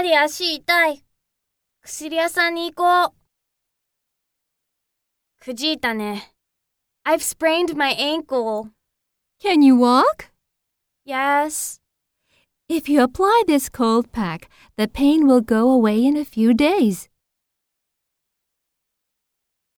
ぱり足痛い。薬屋さんに行こう。くじいたね。I've sprained my ankle. Can you walk? Yes. If you apply this cold pack, the pain will go away in a few days.